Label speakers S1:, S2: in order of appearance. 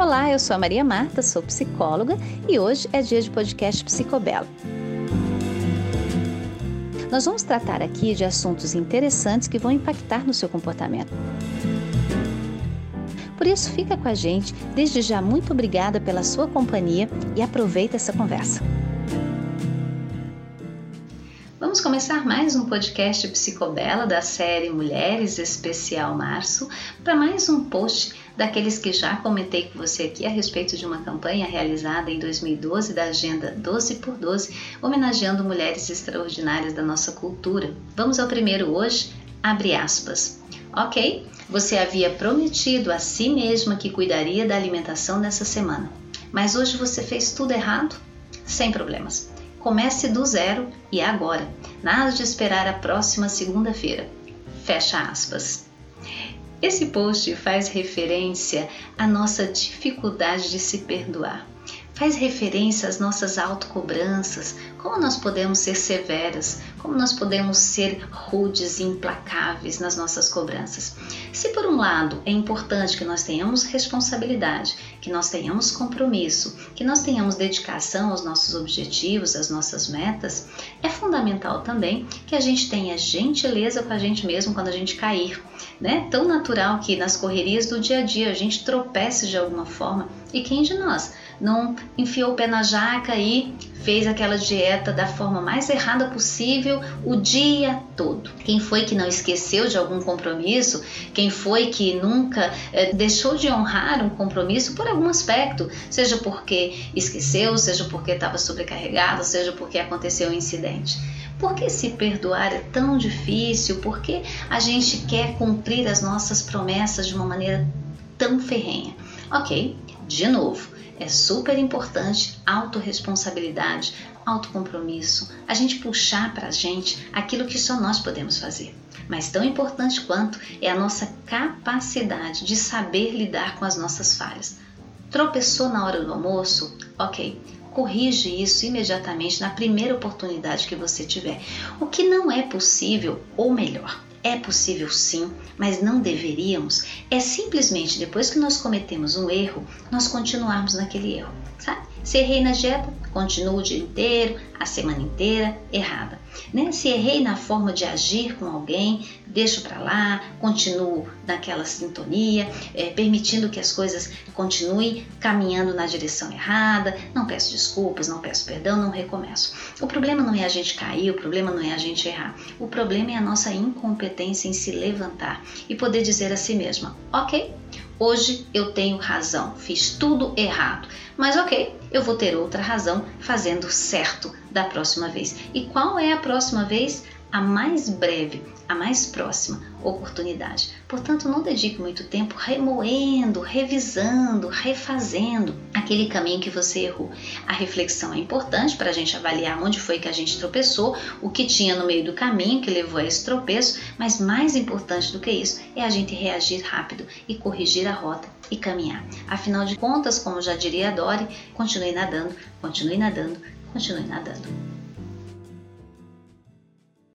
S1: Olá, eu sou a Maria Marta, sou psicóloga e hoje é dia de podcast Psicobelo. Nós vamos tratar aqui de assuntos interessantes que vão impactar no seu comportamento. Por isso, fica com a gente. Desde já, muito obrigada pela sua companhia e aproveita essa conversa. Vamos começar mais um podcast Psicobela da série Mulheres Especial Março para mais um post daqueles que já comentei com você aqui a respeito de uma campanha realizada em 2012 da Agenda 12 por 12, homenageando mulheres extraordinárias da nossa cultura. Vamos ao primeiro hoje, abre aspas. Ok, você havia prometido a si mesma que cuidaria da alimentação nessa semana, mas hoje você fez tudo errado? Sem problemas. Comece do zero e agora. Nada de esperar a próxima segunda-feira. Fecha aspas. Esse post faz referência à nossa dificuldade de se perdoar. Faz referência às nossas autocobranças, como nós podemos ser severas, como nós podemos ser rudes e implacáveis nas nossas cobranças. Se por um lado é importante que nós tenhamos responsabilidade, que nós tenhamos compromisso, que nós tenhamos dedicação aos nossos objetivos, às nossas metas, é fundamental também que a gente tenha gentileza com a gente mesmo quando a gente cair, né? Tão natural que nas correrias do dia a dia a gente tropece de alguma forma e quem de nós não enfiou o pé na jaca e fez aquela dieta da forma mais errada possível o dia todo. Quem foi que não esqueceu de algum compromisso? Quem foi que nunca eh, deixou de honrar um compromisso por algum aspecto? Seja porque esqueceu, seja porque estava sobrecarregado, seja porque aconteceu um incidente. Por que se perdoar é tão difícil? Por que a gente quer cumprir as nossas promessas de uma maneira tão ferrenha? Ok, de novo, é super importante autorresponsabilidade, autocompromisso, a gente puxar para a gente aquilo que só nós podemos fazer. Mas tão importante quanto é a nossa capacidade de saber lidar com as nossas falhas. Tropeçou na hora do almoço? Ok, corrige isso imediatamente na primeira oportunidade que você tiver. O que não é possível, ou melhor, é possível sim, mas não deveríamos. É simplesmente depois que nós cometemos um erro, nós continuarmos naquele erro, sabe? Se errei na dieta, continuo o dia inteiro, a semana inteira errada. Né? Se errei na forma de agir com alguém, deixo para lá, continuo naquela sintonia, é, permitindo que as coisas continuem caminhando na direção errada, não peço desculpas, não peço perdão, não recomeço. O problema não é a gente cair, o problema não é a gente errar. O problema é a nossa incompetência em se levantar e poder dizer a si mesma: ok, hoje eu tenho razão, fiz tudo errado, mas ok, eu vou ter outra razão fazendo certo da próxima vez. E qual é a próxima vez? A mais breve, a mais próxima oportunidade. Portanto, não dedique muito tempo remoendo, revisando, refazendo aquele caminho que você errou. A reflexão é importante para a gente avaliar onde foi que a gente tropeçou, o que tinha no meio do caminho que levou a esse tropeço, mas mais importante do que isso é a gente reagir rápido e corrigir a rota e caminhar. Afinal de contas, como já diria a Dori, continue nadando, continue nadando, continue nadando.